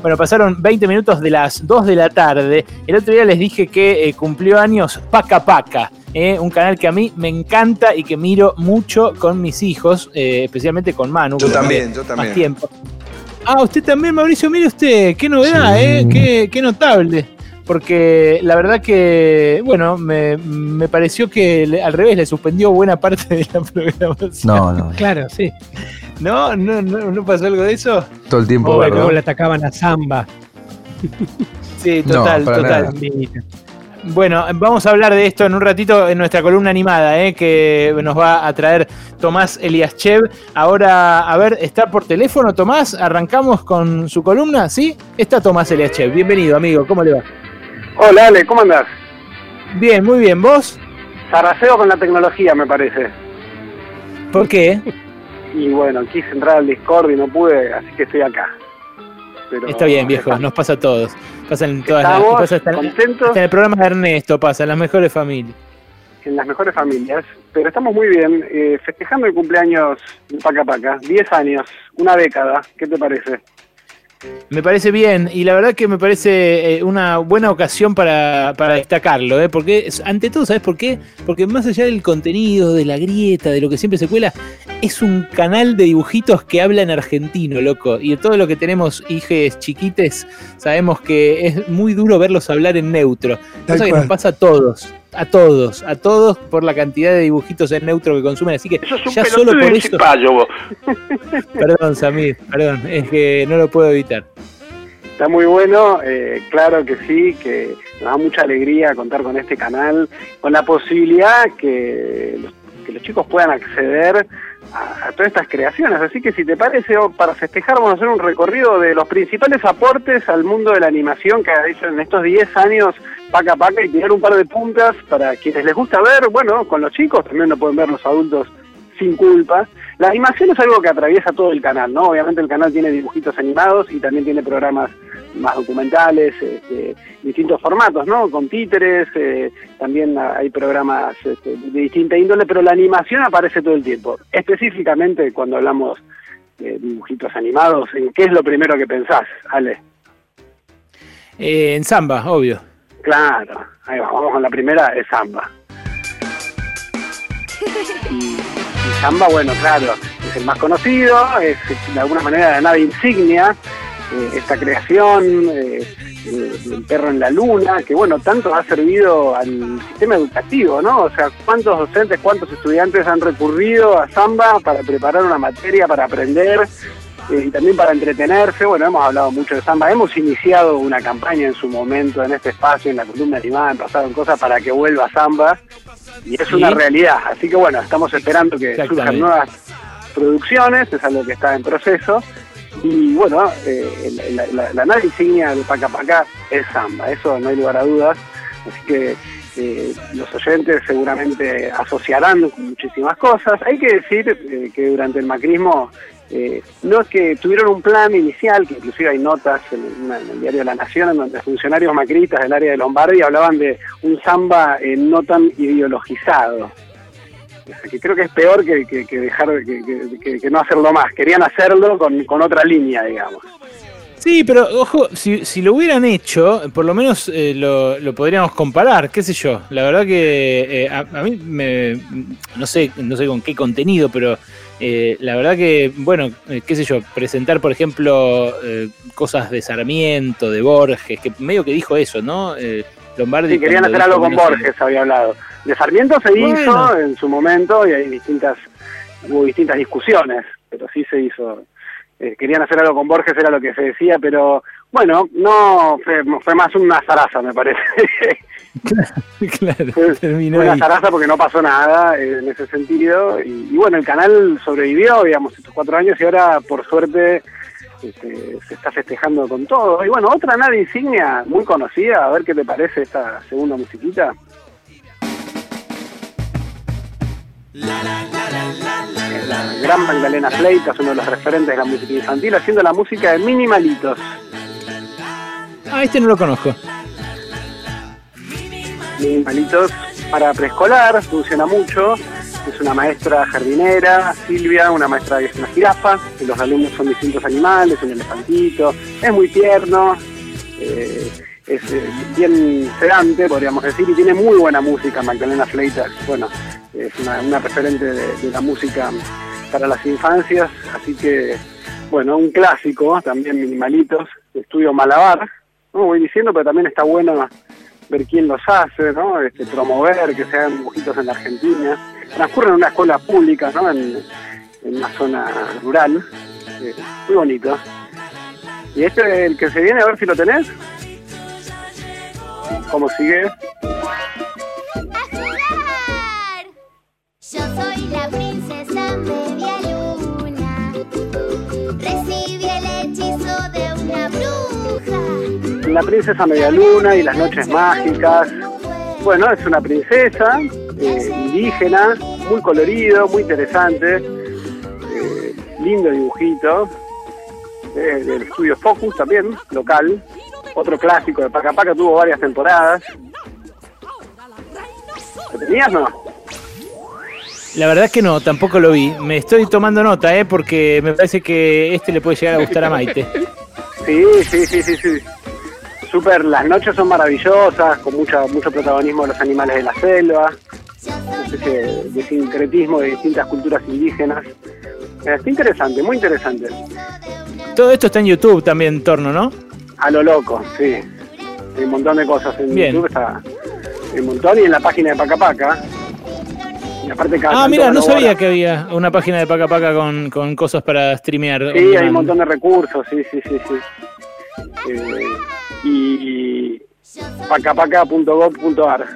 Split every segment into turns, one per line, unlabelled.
Bueno, pasaron 20 minutos de las 2 de la tarde. El otro día les dije que eh, cumplió años Paca Paca, eh, un canal que a mí me encanta y que miro mucho con mis hijos, eh, especialmente con Manu.
Yo también, yo también.
Más tiempo. Ah, usted también, Mauricio, mire usted, qué novedad, ¿eh? Qué, qué notable. Porque la verdad que, bueno, me, me pareció que le- al revés le suspendió buena parte de la programación.
No, no.
Claro, sí.
¿No? ¿No, no, no pasó algo de eso?
Todo el tiempo.
O
¿verdad?
luego le atacaban a Zamba.
Sí, total, total. Bueno, vamos a hablar de esto en un ratito en nuestra columna animada, ¿eh? que nos va a traer Tomás Eliaschev. Ahora, a ver, ¿está por teléfono Tomás? ¿Arrancamos con su columna? ¿Sí? Está Tomás Eliaschev. Bienvenido, amigo. ¿Cómo le va?
Hola Ale, ¿cómo andás?
Bien, muy bien. ¿Vos?
Sarraceo con la tecnología, me parece.
¿Por qué?
Y bueno, quise entrar al Discord y no pude, así que estoy acá. Pero
Está bien, viejo. Nos pasa a todos. Pasa en todas las... Pasa hasta,
contentos
hasta en el programa de Ernesto, pasa, en las mejores familias.
en las mejores familias, pero estamos muy bien, eh, festejando el cumpleaños de Paca Paca, 10 años, una década, ¿qué te parece?
Me parece bien, y la verdad que me parece eh, una buena ocasión para, para destacarlo, ¿eh? porque ante todo, ¿sabes por qué? Porque más allá del contenido, de la grieta, de lo que siempre se cuela, es un canal de dibujitos que habla en argentino, loco, y todo lo que tenemos hijes chiquites, sabemos que es muy duro verlos hablar en neutro, cosa que nos pasa a todos. A todos, a todos por la cantidad de dibujitos en neutro que consumen, así que
Eso es un
ya solo por eso.
chipallo, vos.
Perdón, Samir, perdón, es que no lo puedo evitar.
Está muy bueno, eh, claro que sí, que nos da mucha alegría contar con este canal, con la posibilidad que los, que los chicos puedan acceder a, todas estas creaciones. Así que si te parece, oh, para festejar vamos a hacer un recorrido de los principales aportes al mundo de la animación que ha hecho en estos 10 años Paca Paca y tirar un par de puntas para quienes les gusta ver, bueno, con los chicos, también lo pueden ver los adultos sin culpa. La animación es algo que atraviesa todo el canal, ¿no? Obviamente el canal tiene dibujitos animados y también tiene programas más documentales, este, distintos formatos, ¿no? Con títeres, eh, también hay programas este, de distinta índole, pero la animación aparece todo el tiempo. Específicamente cuando hablamos de dibujitos animados, ¿en qué es lo primero que pensás, Ale?
Eh, en samba, obvio.
Claro, ahí va, vamos con la primera, es Samba. Y, y Samba, bueno, claro, es el más conocido, es de alguna manera la nave insignia, eh, esta creación eh, de- del perro en la luna, que bueno, tanto ha servido al sistema educativo, ¿no? O sea, ¿cuántos docentes, cuántos estudiantes han recurrido a Samba para preparar una materia, para aprender? eh, y también para entretenerse. Bueno, hemos hablado mucho de samba, hemos iniciado una campaña en su momento en este espacio, en la columna animada, Pasaron Cosas, para que vuelva samba, y es
Sí.
una realidad. Así que bueno, estamos esperando que surjan nuevas producciones, es algo que está en proceso. Y bueno, eh, la, la- la nave insignia de Paca Paca es samba, eso no hay lugar a dudas. Así que eh, los oyentes seguramente asociarán con muchísimas cosas. Hay que decir eh, que durante el macrismo eh, no es que tuvieron un plan inicial, que inclusive hay notas en, el diario La Nación, en donde funcionarios macristas del área de Lombardi hablaban de un samba eh, no tan ideologizado. Que creo que es peor que, dejar que, que- no hacerlo más. Querían hacerlo con, otra línea, digamos.
Sí, pero ojo, si, si lo hubieran hecho, por lo menos eh, lo, podríamos comparar, qué sé yo. La verdad que eh, a, a mí me, no sé, no sé con qué contenido, pero eh, la verdad que, bueno, eh, qué sé yo, presentar, por ejemplo, eh, cosas de Sarmiento, de Borges, que medio que dijo eso, ¿no? Lombardi.
Sí, querían hacer algo con Borges, había hablado. De Sarmiento se
Bueno.
hizo en su momento y hay distintas, hubo distintas discusiones, pero sí se hizo. Eh, querían hacer algo con Borges, era lo que se decía, pero bueno, no fue, fue más una zaraza, me parece.
claro,
fue,
terminó
fue una
ahí.
zaraza porque no pasó nada eh, en ese sentido. Y, y bueno, el canal sobrevivió, digamos, estos cuatro años y ahora, por suerte, este, se está festejando con todo. Y bueno, otra nave insignia muy conocida, a ver qué te parece esta segunda musiquita. La gran Magdalena Fleitas, uno de los referentes de la música infantil, haciendo la música de Minimalitos.
Ah, este no lo conozco.
Minimalitos para preescolar, funciona mucho. Es una maestra jardinera, Silvia, una maestra que es una jirafa, y los alumnos son distintos animales, un elefantito, es muy tierno, eh, es eh, bien sedante, podríamos decir, y tiene muy buena música, Magdalena Fleitas, bueno, es una, referente de, la música para las infancias, así que, bueno, un clásico, también Minimalitos, estudio Malabar, no voy diciendo, pero también está bueno ver quién los hace, ¿no? Este, promover que se hagan dibujitos en la Argentina. Transcurre en una escuela pública, ¿no? En, una zona rural. Eh, muy bonito. ¿Y este es el que se viene? A ver si lo tenés. ¿Cómo sigue?
Yo soy la princesa media luna. Recibí el hechizo de una bruja.
La princesa media luna y las noches mágicas. Bueno, es una princesa eh, indígena, muy colorido, muy interesante. Eh, lindo dibujito. Eh, del estudio Focus también, local. Otro clásico de Paca Paca, tuvo varias temporadas. ¿Lo tenías no?
La verdad es que no, tampoco lo vi. Me estoy tomando nota, ¿eh? Porque me parece que este le puede llegar a gustar a Maite.
Sí, sí, sí, sí, sí. Súper, las noches son maravillosas, con mucha, mucho protagonismo de los animales de la selva, una especie de sincretismo de distintas culturas indígenas. Está interesante, muy interesante.
Todo esto está en YouTube también, Torno, ¿no?
A lo loco, sí. Hay un montón de cosas en YouTube, está un montón y en la página de Paca Paca.
Y aparte ah, mira, no sabía que había una página de Paca Paca con, con cosas para streamear.
Sí, hay un montón de recursos, sí, sí, sí, sí. Eh, y pacapaca.gov.ar.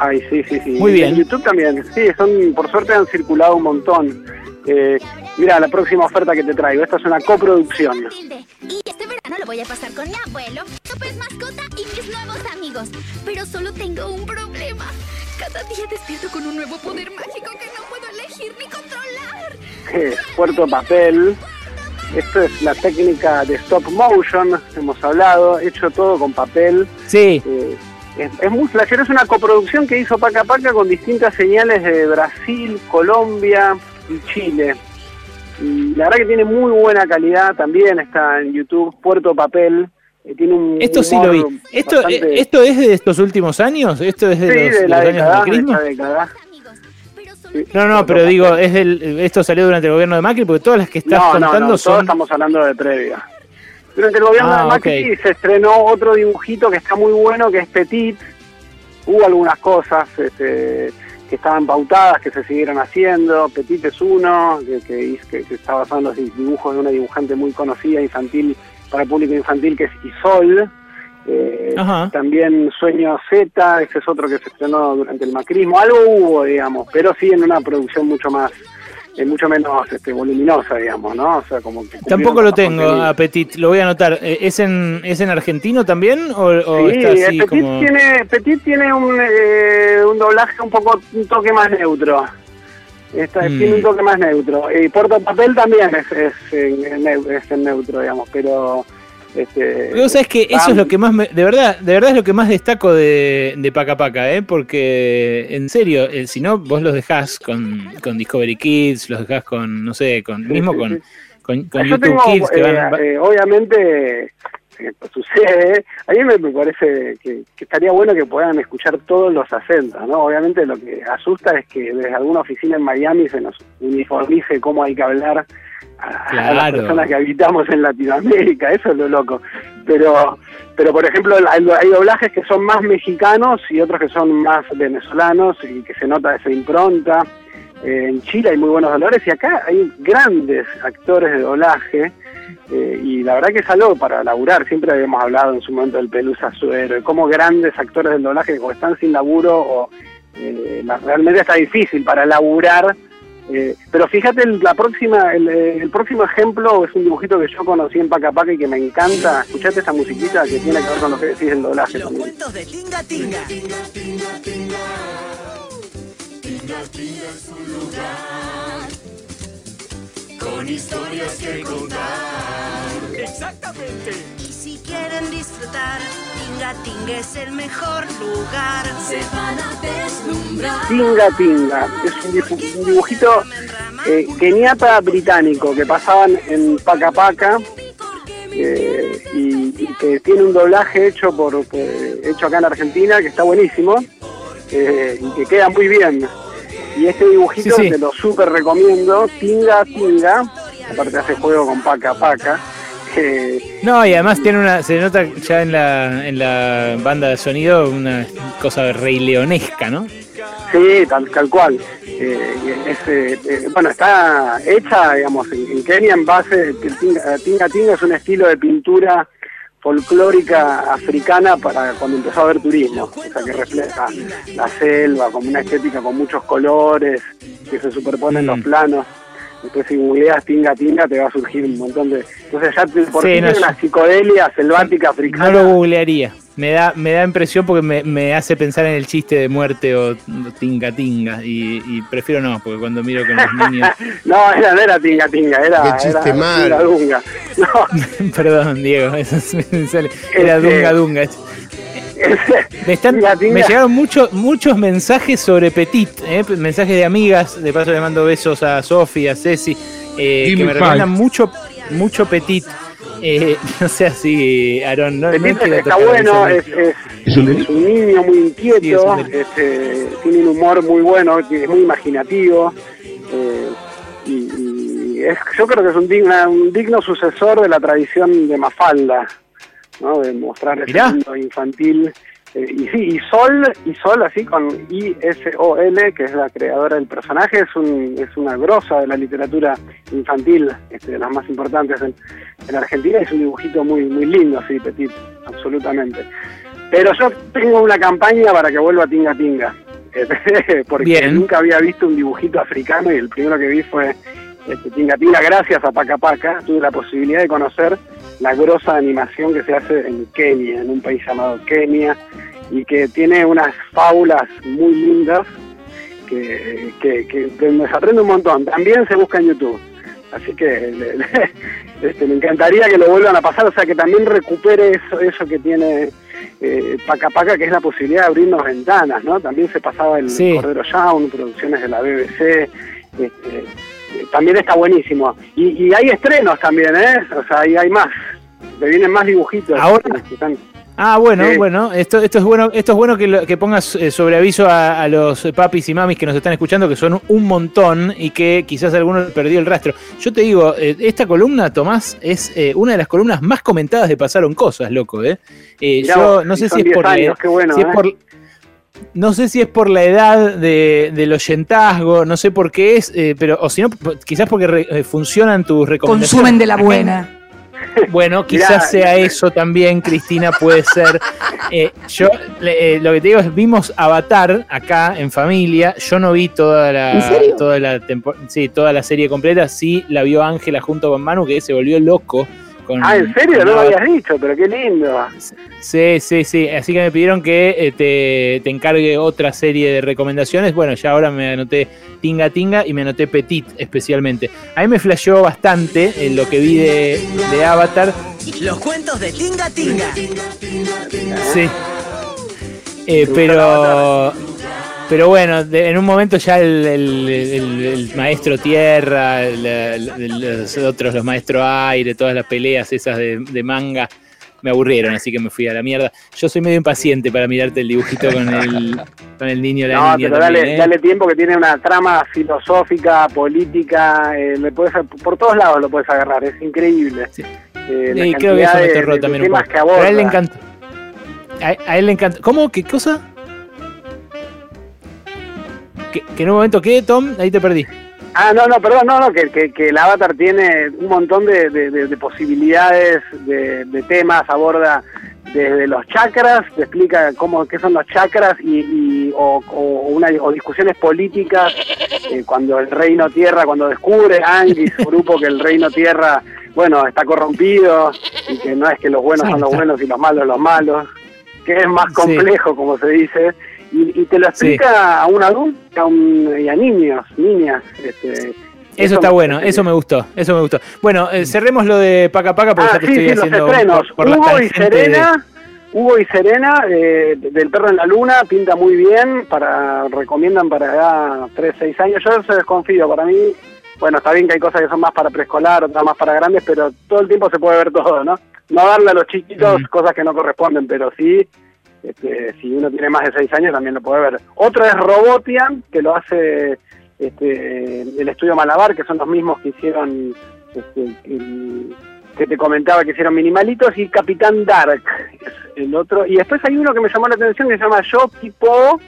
Ay, sí, sí, sí.
Muy bien. En
YouTube también, sí, son, por suerte han circulado un montón. Eh, Mira, la próxima oferta que te traigo. Esta es una coproducción.
Y este verano lo voy a pasar con mi abuelo, super mascota y mis nuevos amigos. Pero solo tengo un problema. Cada día despierto con un nuevo poder mágico que no puedo elegir ni controlar.
Es puerto papel. Esto es la técnica de stop motion, hemos hablado, hecho todo con papel.
Sí.
Eh, es, es, muy flashero, es una coproducción que hizo Paca Paca con distintas señales de Brasil, Colombia y Chile. Y la verdad que tiene muy buena calidad también, está en YouTube, Puerto Papel. Eh, tiene un
esto sí lo vi. ¿Esto, eh, ¿Esto es de estos últimos años? ¿Esto es de los,
de la década, década.
No, no, pero digo, es del, esto salió durante el gobierno de Macri porque todas las que estás contando no, son...
estamos hablando de previa. Durante el gobierno de ah, Macri se estrenó otro dibujito que está muy bueno, que es Petit. Hubo algunas cosas, este, que estaban pautadas, que se siguieron haciendo. Petit es uno, que, que, que, está basado en los dibujos de una dibujante muy conocida infantil para el público infantil, que es Isol. Eh, también Sueño Z, ese es otro que se estrenó durante el macrismo. Algo hubo, digamos, pero sí en una producción mucho más es mucho menos este, voluminosa, digamos, ¿no? O sea, como que
Tampoco lo tengo, Petit, lo voy a anotar. Eh, ¿Es en, ¿es en Argentino también? ¿O, sí, está así
Petit, tiene, Petit tiene un, eh, un doblaje un poco, un toque más neutro. Esta, mm. Tiene un toque más neutro. Y Puerto Papel también es, es, es en neutro, digamos, pero este,
Vos sabés que eso es lo que más de verdad, de verdad es lo que más destaco de, de Paca Paca, ¿eh? porque en serio, eh, si no, vos los dejás con, con, Discovery Kids, los dejás con, no sé, con mismo con, con, YouTube Kids. Que
van, eh, obviamente sucede, a mí me, parece que, estaría bueno que puedan escuchar todos los acentos, ¿no? Obviamente lo que asusta es que desde alguna oficina en Miami se nos uniformice cómo hay que hablar a, las personas que habitamos en Latinoamérica, eso es lo loco. Pero, pero por ejemplo, hay, doblajes que son más mexicanos y otros que son más venezolanos y que se nota esa impronta. Eh, en Chile hay muy buenos dolores y acá hay grandes actores de doblaje. Eh, y la verdad que es algo para laburar, siempre habíamos hablado en su momento del Pelusa Suero, de cómo grandes actores del doblaje o están sin laburo o eh, realmente está difícil para laburar eh, pero fíjate, la próxima, el, próximo ejemplo es un dibujito que yo conocí en Paca Paca y que me encanta. Escuchate esta musiquita que tiene que ver con lo que decís del doblaje. Los cuentos de Tinga Tinga.
Con historias que contar. Exactamente.
Si quieren disfrutar, Tinga Tinga es el mejor lugar. Se van a deslumbrar.
Tinga Tinga. Es un, dibu- un dibujito eh, keniata británico que pasaban en Paca Paca eh, y, y que tiene un doblaje hecho por, por- hecho acá en Argentina que está buenísimo eh, y que queda muy bien. Y este dibujito
Sí, sí.
te lo súper recomiendo, Tinga Tinga, aparte hace juego con Paca Paca. Eh,
No, y además tiene una, se nota ya en la, en la banda de sonido una cosa rey leonesca, ¿no?
Sí, tal, tal cual. Eh, es, eh, eh, bueno, está hecha, digamos, en, en Kenia en base, el tinga, tinga Tinga es un estilo de pintura folclórica africana para cuando empezó a haber turismo, o sea que refleja la selva, como una estética con muchos colores que se superponen los
Mm.
planos. Después si googleas Tinga Tinga te va a surgir un montón de... Entonces ya te- por
Sí, no,
una psicodelia selvática africana.
No lo googlearía. Me da, me da impresión porque me, me hace pensar en el chiste de muerte o tinga tinga. Y, y prefiero no, porque cuando miro con los niños.
No, era, no era Tinga Tinga, era,
Qué chiste
era
malo.
Tinga Dunga. No,
Perdón, Diego, eso es- me sale. Era
Este-
dunga dunga. Me, están- me llegaron muchos muchos mensajes sobre Petit, ¿eh? mensajes de amigas. De paso le mando besos a Sofi, a Ceci, eh, que
me
recomiendan mucho, mucho Petit. Eh, no sé así, Aaron. No, no
Petit
entiendo
está bueno, es, es,
¿Es un
es un niño muy
Sí, es
inquieto,
un delito.
este, tiene un humor muy bueno, es muy imaginativo. eh, y, y es, yo creo que es un digno, un digno sucesor de la tradición de Mafalda, ¿no? de mostrar
Mirá.
mundo infantil. Eh, y sí, y Sol, y Sol así con I-S-O-L, que es la creadora del personaje, es, un, es una grosa de la literatura infantil, este, de las más importantes en, en Argentina, es un dibujito muy, muy lindo, sí, Petit, absolutamente. Pero yo tengo una campaña para que vuelva Tinga Tinga, porque
Bien.
nunca había visto un dibujito africano y el primero que vi fue este, Tinga Tinga, gracias a Paca Paca, tuve la posibilidad de conocer la grosa animación que se hace en Kenia, en un país llamado Kenia, y que tiene unas fábulas muy lindas que, que, que- que me aprende un montón. También se busca en YouTube. Así que le- le- este, me encantaría que lo vuelvan a pasar, o sea que también recupere eso, eso que tiene eh, Paca Paca, que es la posibilidad de abrirnos ventanas, ¿no? También se pasaba el
Sí.
Cordero Young, producciones de la BBC, este, también está buenísimo. Y, y hay estrenos también, ¿eh? O sea, ahí hay más, le vienen más dibujitos.
Ahora.
que están-
Ah, bueno,
Sí.
bueno, esto, esto es bueno, esto es bueno que, lo- que pongas eh, sobre aviso a, a los papis y mamis que nos están escuchando, que son un montón y que quizás alguno perdió el rastro. Yo te digo, eh, esta columna, Tomás, es eh, una de las columnas más comentadas de Pasaron Cosas, loco, ¿eh? Eh,
Mirá
yo no sé si es
10
por
años, qué bueno,
si es por- no sé si es por la edad de, del oyentazgo, no sé por qué es, eh, pero o si no, quizás porque re- eh, funcionan tus recomendaciones.
Consumen de la buena.
bueno, quizás
Mirá,
sea eso también, Cristina, puede ser. Eh, yo le- eh, lo que te digo es, vimos Avatar acá en familia. Yo no vi toda la,
¿En serio?
toda la tempo- sí, toda la serie completa. Sí, la vio Ángela junto con Manu, que se volvió loco. Con,
Ah, ¿en serio?
con
No lo habías dicho, pero qué lindo.
Sí, sí, sí. Así que me pidieron que eh, te, te encargue otra serie de recomendaciones. Bueno, ya ahora me anoté Tinga Tinga y me anoté Petit especialmente. A mí me flasheó bastante en lo que vi de, de Avatar.
Los cuentos de Tinga Tinga.
Sí. Eh, pero. Pero bueno, de- en un momento ya el, el- el- el maestro tierra, los otros, los maestros aire, todas las peleas esas de, de manga, me aburrieron, así que me fui a la mierda. Yo soy medio impaciente para mirarte el dibujito con el, con el niño la
No,
niña
pero
también,
dale,
¿eh?
dale tiempo que tiene una trama filosófica, política, eh, le puedes, por todos lados lo puedes agarrar, es increíble.
Sí.
Eh,
creo que eso me aterró también un poco.
que
Pero a él le encantó. A, a él le encantó. ¿Cómo? ¿Qué cosa? ¿Que, que en un momento qué, Tom? Ahí te perdí.
Ah, no, no, perdón, no, no, que, que, que el Avatar tiene un montón de, de- de- de posibilidades, de, de temas, aborda desde los chakras, te explica cómo qué son los chakras y, y- o, o una, o discusiones políticas eh, cuando el reino tierra, cuando descubre Angie y su grupo que el reino tierra, bueno, está corrompido y que no es que los buenos son los buenos y los malos los malos, que es más
Sí.
complejo, como se dice, y, y te lo
Sí.
explica a un adulto a un- y a niños, niñas. Este,
Eso, está bueno, eso me gustó, eso me gustó. Bueno, eh, cerremos lo de Paca Paca porque
Ah,
ya te
sí,
estoy
sí, los estrenos.
por, por la
Hugo y
de-
Serena, Hugo y Serena, eh, del Perro en la Luna, pinta muy bien, para recomiendan para edad 3, 6 años. Yo se desconfío, para mí, bueno, está bien que hay cosas que son más para preescolar, otras más para grandes, pero todo el tiempo se puede ver todo, ¿no? No darle a los chiquitos
Ujú.
cosas que no corresponden, pero sí, este, si uno tiene más de 6 años también lo puede ver. Otro es Robotian, que lo hace este, el estudio Malabar, que son los mismos que hicieron este, el- que te comentaba que hicieron Minimalitos y Capitán Dark es el otro y después hay uno que me llamó la atención que se llama Yo Tipo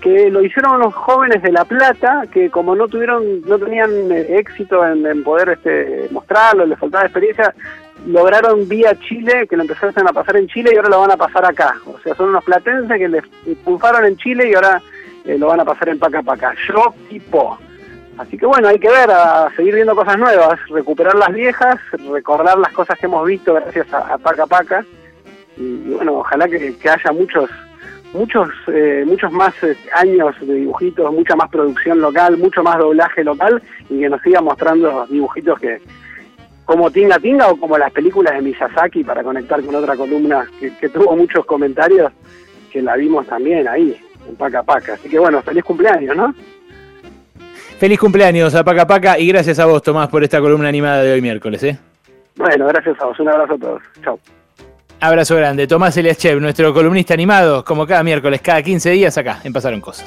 que lo hicieron unos jóvenes de La Plata que como no tuvieron no tenían eh, éxito en, en poder este mostrarlo les faltaba experiencia lograron vía Chile que lo empezaron a pasar en Chile y ahora lo van a pasar acá. O sea son unos platenses que les pulparon en Chile y ahora eh, lo van a pasar en Paca Paca. Yo Tipo. Así que bueno, hay que ver, a seguir viendo cosas nuevas, recuperar las viejas, recordar las cosas que hemos visto gracias a, Paca Paca. Y, y bueno, ojalá que, que haya muchos muchos eh, muchos más eh, años de dibujitos, mucha más producción local, mucho más doblaje local y que nos siga mostrando dibujitos que como Tinga Tinga o como las películas de Miyazaki para conectar con otra columna que, que tuvo muchos comentarios que la vimos también ahí en Paca Paca. Así que bueno, feliz cumpleaños, ¿no?
Feliz cumpleaños a Paca Paca y gracias a vos, Tomás, por esta columna animada de hoy miércoles. ¿eh?
Bueno, gracias a vos. Un abrazo a todos. Chao.
Abrazo grande. Tomás Eliaschev, nuestro columnista animado, como cada miércoles, cada 15 días acá, en Pasaron Cosas.